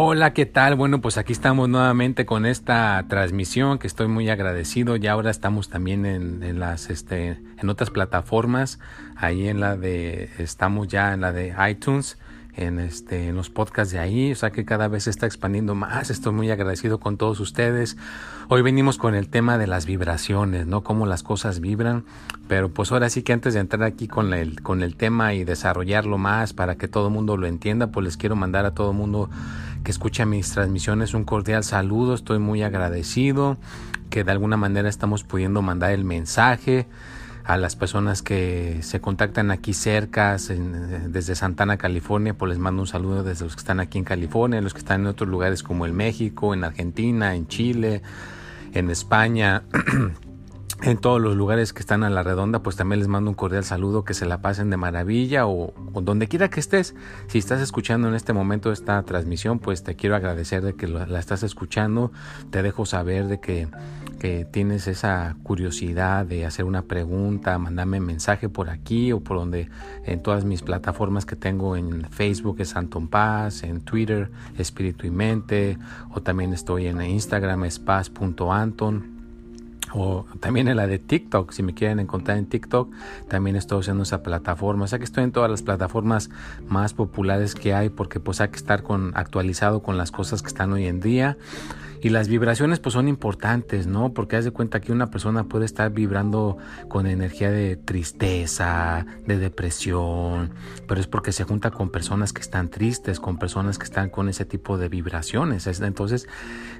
Hola, ¿qué tal? Bueno, pues aquí estamos nuevamente con esta transmisión que estoy muy agradecido. Ya ahora estamos también en, las este en otras plataformas, ahí en la de estamos ya en la de iTunes en, este, los podcasts de ahí, o sea que cada vez se está expandiendo más, estoy muy agradecido con todos ustedes. Hoy venimos con el tema de las vibraciones, ¿no? Cómo las cosas vibran, pero pues ahora sí que antes de entrar aquí con el, con el tema y desarrollarlo más para que todo el mundo lo entienda, pues les quiero mandar a todo el mundo que escucha mis transmisiones un cordial saludo, estoy muy agradecido que de alguna manera estamos pudiendo mandar el mensaje a las personas que se contactan aquí cerca, desde Santana, California, pues les mando un saludo desde los que están aquí en California, los que están en otros lugares como el México, en Argentina, en Chile, en España. en todos los lugares que están a la redonda, pues también les mando un cordial saludo, que se la pasen de maravilla o, donde quiera que estés. Si estás escuchando en este momento esta transmisión, pues te quiero agradecer de que la estás escuchando. Te dejo saber de que, que tienes esa curiosidad de hacer una pregunta, mandarme mensaje por aquí o por donde en todas mis plataformas que tengo en Facebook es Anton Paz, en Twitter Espíritu y Mente o también estoy en Instagram es paz.anton o también en la de TikTok, si me quieren encontrar en TikTok, también estoy usando esa plataforma. O sea que estoy en todas las plataformas más populares que hay porque pues hay que estar con, actualizado con las cosas que están hoy en día. Y las vibraciones pues son importantes, ¿no? Porque haz de cuenta que una persona puede estar vibrando con energía de tristeza, de depresión, pero es porque se junta con personas que están tristes, con personas que están con ese tipo de vibraciones. Entonces,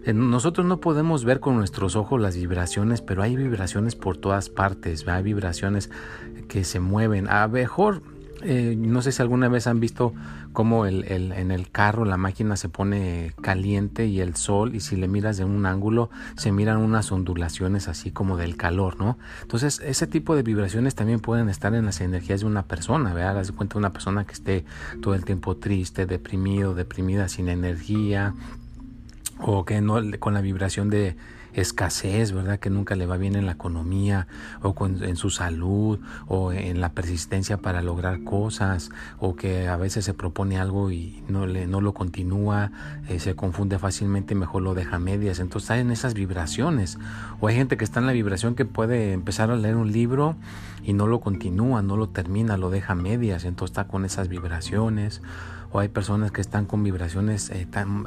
eh, nosotros no podemos ver con nuestros ojos las vibraciones, pero hay vibraciones por todas partes, hay vibraciones que se mueven. A mejor eh, no sé si alguna vez han visto cómo el, en el carro la máquina se pone caliente y el sol y si le miras de un ángulo se miran unas ondulaciones así como del calor, ¿no? Entonces ese tipo de vibraciones también pueden estar en las energías de una persona, ¿verdad? Haz de cuenta una persona que esté todo el tiempo triste, deprimido, deprimida, sin energía o que no con la vibración de escasez, ¿verdad? Que nunca le va bien en la economía o en su salud o en la persistencia para lograr cosas o que a veces se propone algo y no, le, no lo continúa, eh, se confunde fácilmente mejor lo deja a medias. Entonces está en esas vibraciones. O hay gente que está en la vibración que puede empezar a leer un libro y no lo continúa, no lo termina, lo deja a medias. Entonces está con esas vibraciones o hay personas que están con vibraciones eh, tan,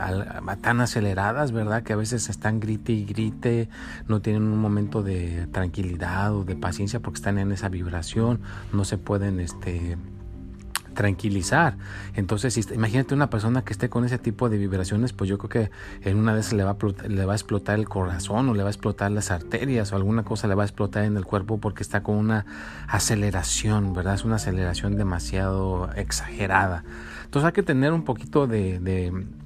tan aceleradas, ¿verdad? Que a veces están grite y grite, no tienen un momento de tranquilidad o de paciencia porque están en esa vibración, no se pueden, este, tranquilizar. Entonces, imagínate una persona que esté con ese tipo de vibraciones, pues yo creo que en una vez le va, le va a explotar el corazón o le va a explotar las arterias o alguna cosa le va a explotar en el cuerpo porque está con una aceleración, ¿verdad? Es una aceleración demasiado exagerada. Entonces hay que tener un poquito de,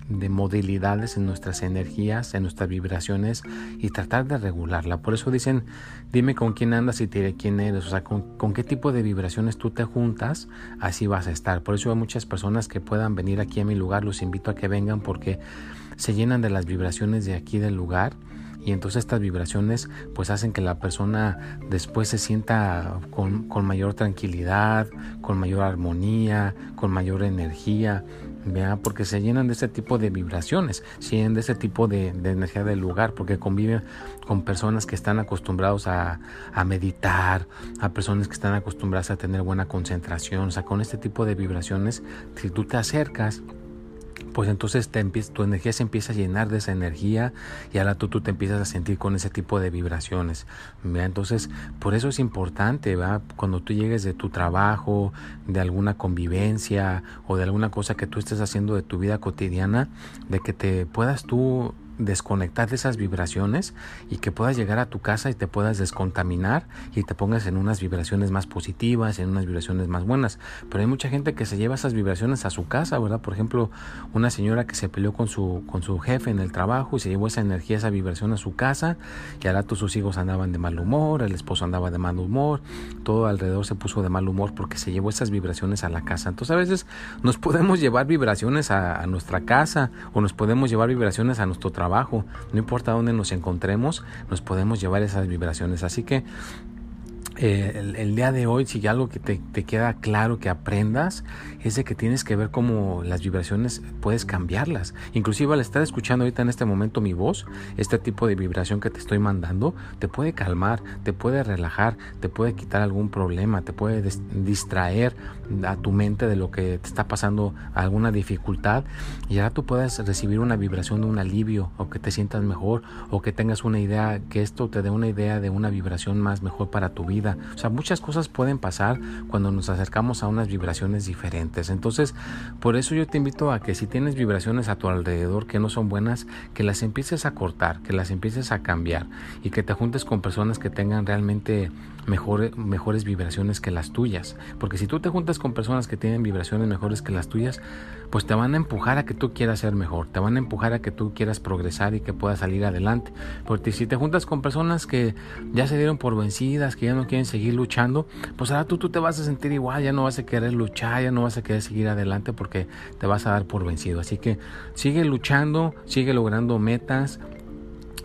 de, modalidades en nuestras energías, en nuestras vibraciones y tratar de regularla. Por eso dicen, dime con quién andas y te diré quién eres, o sea, con, con, qué tipo de vibraciones tú te juntas, así vas a estar. Por eso hay muchas personas que puedan venir aquí a mi lugar, los invito a que vengan porque se llenan de las vibraciones de aquí del lugar y entonces estas vibraciones pues hacen que la persona después se sienta con, mayor tranquilidad, con mayor armonía, con mayor energía, ¿vea? porque se llenan de ese tipo de vibraciones, se llenan de ese tipo de, energía del lugar, porque conviven con personas que están acostumbrados a, a, meditar, a personas que están acostumbradas a tener buena concentración, o sea, con este tipo de vibraciones, si tú te acercas, pues entonces te tu energía se empieza a llenar de esa energía y ahora tú, te empiezas a sentir con ese tipo de vibraciones. Entonces, por eso es importante, ¿va? cuando tú llegues de tu trabajo, de alguna convivencia o de alguna cosa que tú estés haciendo de tu vida cotidiana, de que te puedas tú desconectar de esas vibraciones y que puedas llegar a tu casa y te puedas descontaminar y te pongas en unas vibraciones más positivas, en unas vibraciones más buenas. Pero hay mucha gente que se lleva esas vibraciones a su casa, ¿verdad? Por ejemplo, una señora que se peleó con su, con su jefe en el trabajo y se llevó esa energía, esa vibración a su casa y ahora todos sus hijos andaban de mal humor, el esposo andaba de mal humor, todo alrededor se puso de mal humor porque se llevó esas vibraciones a la casa. Entonces a veces nos podemos llevar vibraciones a, a nuestra casa o nos podemos llevar vibraciones a nuestro trabajo. No importa dónde nos encontremos, nos podemos llevar esas vibraciones. Así que eh, el, día de hoy, si algo que te, te, queda claro que aprendas, es de que tienes que ver cómo las vibraciones puedes cambiarlas. Inclusive al estar escuchando ahorita en este momento mi voz, este tipo de vibración que te estoy mandando, te puede calmar, te puede relajar, te puede quitar algún problema, te puede distraer a tu mente de lo que te está pasando, alguna dificultad, y ahora tú puedes recibir una vibración de un alivio, o que te sientas mejor, o que tengas una idea, que esto te dé una idea de una vibración más mejor para tu vida o sea, muchas cosas pueden pasar cuando nos acercamos a unas vibraciones diferentes. Entonces, por eso yo te invito a que si tienes vibraciones a tu alrededor que no son buenas, que las empieces a cortar, que las empieces a cambiar y que te juntes con personas que tengan realmente mejores vibraciones que las tuyas. Porque si tú te juntas con personas que tienen vibraciones mejores que las tuyas, pues te van a empujar a que tú quieras ser mejor, te van a empujar a que tú quieras progresar y que puedas salir adelante. Porque si te juntas con personas que ya se dieron por vencidas, que ya no quieren seguir luchando, pues ahora tú, tú te vas a sentir igual, ya no vas a querer luchar, ya no vas a querer seguir adelante porque te vas a dar por vencido. Así que sigue luchando, sigue logrando metas,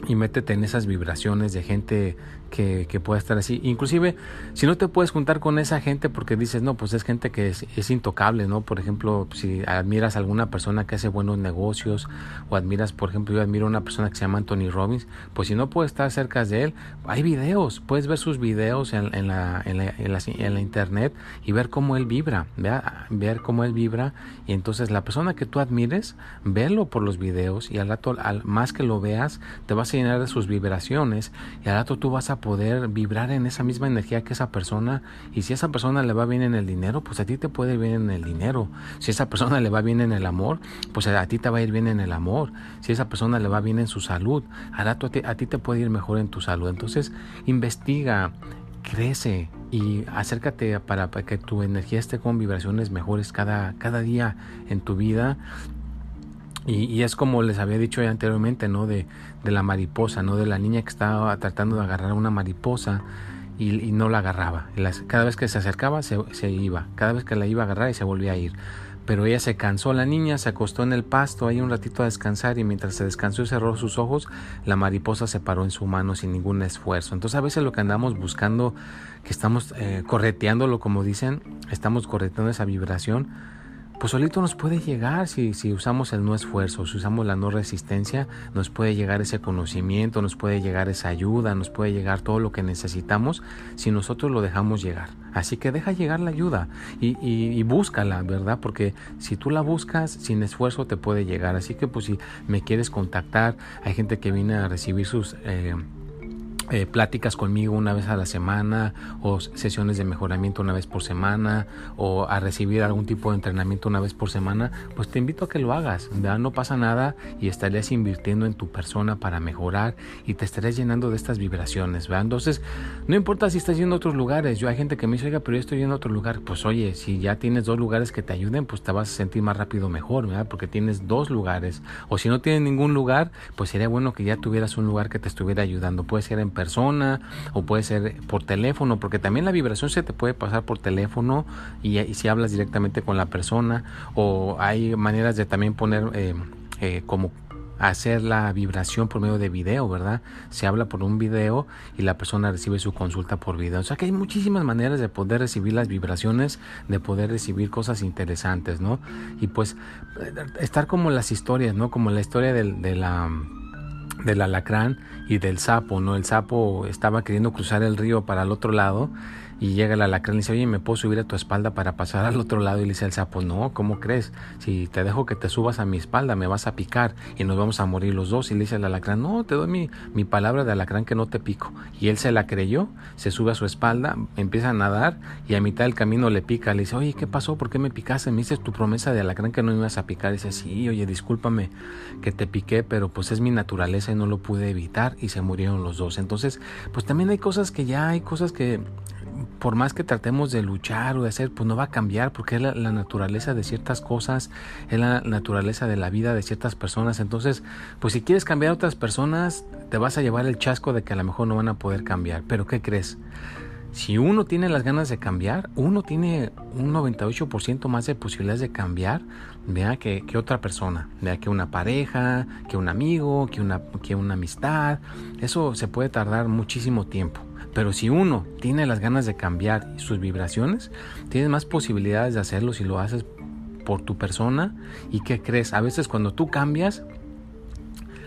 y métete en esas vibraciones de gente que, que, pueda estar así. Inclusive, si no te puedes juntar con esa gente porque dices, no, pues es gente que es, intocable, ¿no? Por ejemplo, si admiras a alguna persona que hace buenos negocios o admiras, por ejemplo, yo admiro a una persona que se llama Anthony Robbins, pues si no puedes estar cerca de él, hay videos, puedes ver sus videos en, en, la, en, la, en, la, internet y ver cómo él vibra, ver cómo él vibra y entonces la persona que tú admires, verlo por los videos y al rato, al más que lo veas, te vas a llenar de sus vibraciones y al rato tú vas a poder vibrar en esa misma energía que esa persona y si esa persona le va bien en el dinero, pues a ti te puede ir bien en el dinero. Si esa persona le va bien en el amor, pues a ti te va a ir bien en el amor. Si esa persona le va bien en su salud, a ti, a ti te puede ir mejor en tu salud. Entonces, investiga, crece y acércate para, que tu energía esté con vibraciones mejores cada, cada día en tu vida y, es como les había dicho ya anteriormente, ¿no? De, de, la mariposa, ¿no? De la niña que estaba tratando de agarrar una mariposa y, no la agarraba. cada vez que se acercaba se, se, iba. Cada vez que la iba a agarrar y se volvía a ir. Pero ella se cansó, la niña se acostó en el pasto ahí un ratito a descansar y mientras se descansó y cerró sus ojos, la mariposa se paró en su mano sin ningún esfuerzo. Entonces a veces lo que andamos buscando, que estamos eh, correteándolo como dicen, estamos correteando esa vibración pues solito nos puede llegar si, si usamos el no esfuerzo, si usamos la no resistencia, nos puede llegar ese conocimiento, nos puede llegar esa ayuda, nos puede llegar todo lo que necesitamos si nosotros lo dejamos llegar. Así que deja llegar la ayuda y, y, búscala, ¿verdad? Porque si tú la buscas sin esfuerzo te puede llegar. Así que pues si me quieres contactar, hay gente que viene a recibir sus... Eh, eh, pláticas conmigo una vez a la semana o sesiones de mejoramiento una vez por semana o a recibir algún tipo de entrenamiento una vez por semana, pues te invito a que lo hagas. No pasa nada y estarías invirtiendo en tu persona para mejorar y te estarías llenando de estas vibraciones. ¿verdad? Entonces, no importa si estás yendo a otros lugares. Yo hay gente que me dice, oiga, pero yo estoy yendo a otro lugar. Pues oye, si ya tienes dos lugares que te ayuden, pues te vas a sentir más rápido mejor, ¿verdad? Porque tienes dos lugares. O si no tienes ningún lugar, pues sería bueno que ya tuvieras un lugar que te estuviera ayudando. Puede ser en persona o puede ser por teléfono, porque también la vibración se te puede pasar por teléfono y, si hablas directamente con la persona o hay maneras de también poner eh, eh, como hacer la vibración por medio de video, ¿verdad? Se habla por un video y la persona recibe su consulta por video. O sea que hay muchísimas maneras de poder recibir las vibraciones, de poder recibir cosas interesantes, ¿no? Y pues estar como las historias, ¿no? Como la historia de la del alacrán y del sapo, ¿no? El sapo estaba queriendo cruzar el río para el otro lado y llega el alacrán y dice, oye, ¿me puedo subir a tu espalda para pasar al otro lado? Y le dice el sapo, no, ¿cómo crees? Si te dejo que te subas a mi espalda, me vas a picar y nos vamos a morir los dos. Y le dice el alacrán, no, te doy mi, mi palabra de alacrán que no te pico. Y él se la creyó, se sube a su espalda, empieza a nadar y a mitad del camino le pica. Le dice, oye, ¿qué pasó? ¿Por qué me picaste? Me dices tu promesa de alacrán que no me ibas a picar. Y dice, sí, oye, discúlpame que te piqué, pero pues es mi naturaleza y no lo pude evitar y se murieron los dos. Entonces, pues también hay cosas que ya hay cosas que por más que tratemos de luchar o de hacer, pues no va a cambiar porque es la, naturaleza de ciertas cosas, es la naturaleza de la vida de ciertas personas. Entonces, pues si quieres cambiar a otras personas, te vas a llevar el chasco de que a lo mejor no van a poder cambiar. Pero ¿qué crees? Si uno tiene las ganas de cambiar, uno tiene un 98% más de posibilidades de cambiar vea que, que, otra persona, vea que una pareja, que un amigo, que una, que una amistad. Eso se puede tardar muchísimo tiempo. Pero si uno tiene las ganas de cambiar sus vibraciones, tienes más posibilidades de hacerlo si lo haces por tu persona. ¿Y qué crees? A veces cuando tú cambias,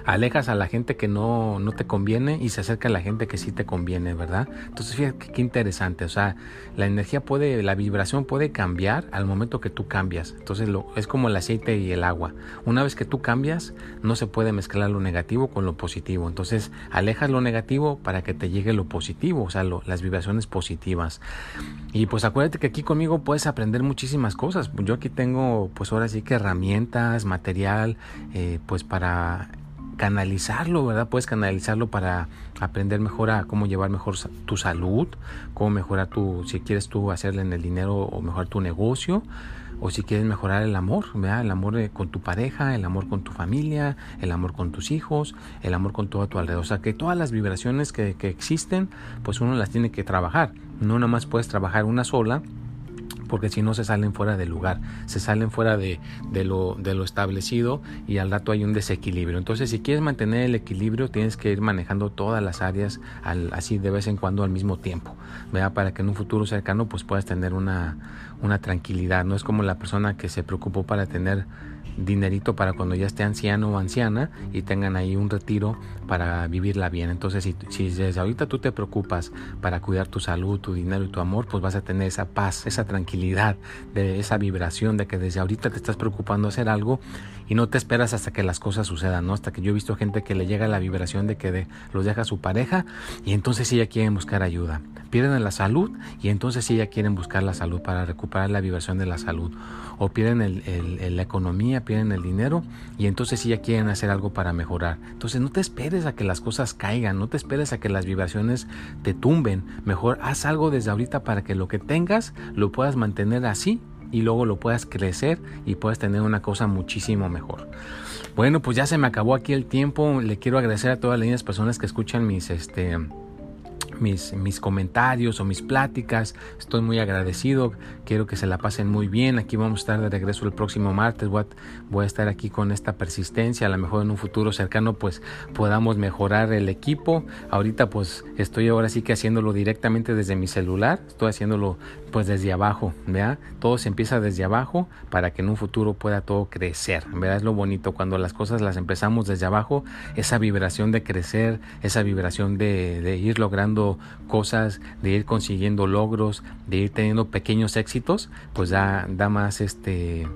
alejas a la gente que no, no te conviene y se acerca a la gente que sí te conviene, ¿verdad? Entonces fíjate qué interesante, o sea, la energía puede, la vibración puede cambiar al momento que tú cambias. Entonces lo, es como el aceite y el agua. Una vez que tú cambias, no se puede mezclar lo negativo con lo positivo. Entonces alejas lo negativo para que te llegue lo positivo, o sea, las vibraciones positivas. Y pues acuérdate que aquí conmigo puedes aprender muchísimas cosas. Yo aquí tengo pues ahora sí que herramientas, material, eh, pues para canalizarlo, ¿verdad? Puedes canalizarlo para aprender mejor a cómo llevar mejor tu salud, cómo mejorar tu, si quieres tú hacerle en el dinero o mejorar tu negocio, o si quieres mejorar el amor, ¿verdad? El amor eh, con tu pareja, el amor con tu familia, el amor con tus hijos, el amor con todo tu alrededor. O sea, que todas las vibraciones que, que existen, pues uno las tiene que trabajar. No nada más puedes trabajar una sola porque si no se salen fuera del lugar, se salen fuera de, lo, de lo establecido y al rato hay un desequilibrio. Entonces, si quieres mantener el equilibrio, tienes que ir manejando todas las áreas así de vez en cuando al mismo tiempo, ¿verdad? para que en un futuro cercano pues puedas tener una, una tranquilidad. No es como la persona que se preocupó para tener dinerito para cuando ya esté anciano o anciana y tengan ahí un retiro para vivirla bien. Entonces, si, desde ahorita tú te preocupas para cuidar tu salud, tu dinero y tu amor, pues vas a tener esa paz, esa tranquilidad, de esa vibración de que desde ahorita te estás preocupando hacer algo y no te esperas hasta que las cosas sucedan, ¿no? Hasta que yo he visto gente que le llega la vibración de que los deja su pareja y entonces sí ya quieren buscar ayuda. Pierden la salud y entonces ya quieren buscar la salud para recuperar la vibración de la salud. O pierden la economía, pierden el dinero y entonces sí ya quieren hacer algo para mejorar. Entonces no te esperes a que las cosas caigan, no te esperes a que las vibraciones te tumben. Mejor haz algo desde ahorita para que lo que tengas lo puedas mantener así y luego lo puedas crecer y puedas tener una cosa muchísimo mejor. Bueno, pues ya se me acabó aquí el tiempo. Le quiero agradecer a todas las personas que escuchan mis este mis, mis comentarios o mis pláticas. Estoy muy agradecido. Quiero que se la pasen muy bien. Aquí vamos a estar de regreso el próximo martes. Voy a, voy a estar aquí con esta persistencia. A lo mejor en un futuro cercano pues podamos mejorar el equipo. Ahorita pues estoy ahora sí que haciéndolo directamente desde mi celular. Estoy haciéndolo pues desde abajo. ¿vea? Todo se empieza desde abajo para que en un futuro pueda todo crecer. ¿verdad? Es lo bonito cuando las cosas las empezamos desde abajo. Esa vibración de crecer, esa vibración de, de ir logrando cosas, de ir consiguiendo logros, de ir teniendo pequeños éxitos, pues da, da más este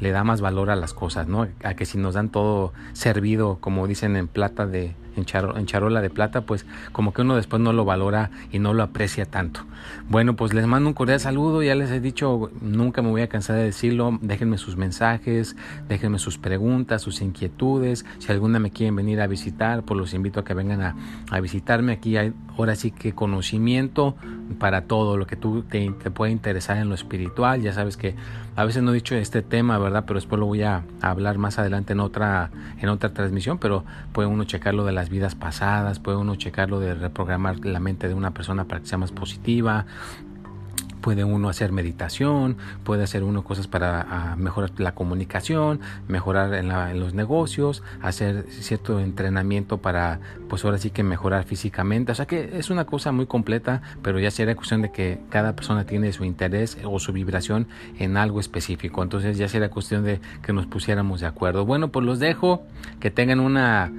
le da más valor a las cosas, ¿no? A que si nos dan todo servido, como dicen en plata de, en, charola de plata, pues como que uno después no lo valora y no lo aprecia tanto. Bueno, pues les mando un cordial saludo, ya les he dicho, nunca me voy a cansar de decirlo, déjenme sus mensajes, déjenme sus preguntas, sus inquietudes, si alguna me quieren venir a visitar, pues los invito a que vengan a, visitarme, aquí hay ahora sí que conocimiento para todo lo que tú te, te puede interesar en lo espiritual, ya sabes que a veces no he dicho este tema, ¿verdad? Pero después lo voy a, hablar más adelante en otra, en otra transmisión, pero puede uno checarlo de las vidas pasadas, puede uno checarlo de reprogramar la mente de una persona para que sea más positiva, puede uno hacer meditación, puede hacer uno cosas para mejorar la comunicación, mejorar en, los negocios, hacer cierto entrenamiento para, pues ahora sí que mejorar físicamente. O sea que es una cosa muy completa, pero ya sería cuestión de que cada persona tiene su interés o su vibración en algo específico. Entonces ya sería cuestión de que nos pusiéramos de acuerdo. Bueno, pues los dejo, que tengan una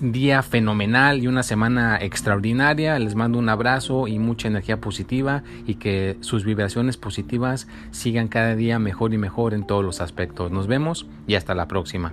día fenomenal y una semana extraordinaria. Les mando un abrazo y mucha energía positiva y que sus vibraciones positivas sigan cada día mejor y mejor en todos los aspectos. Nos vemos y hasta la próxima.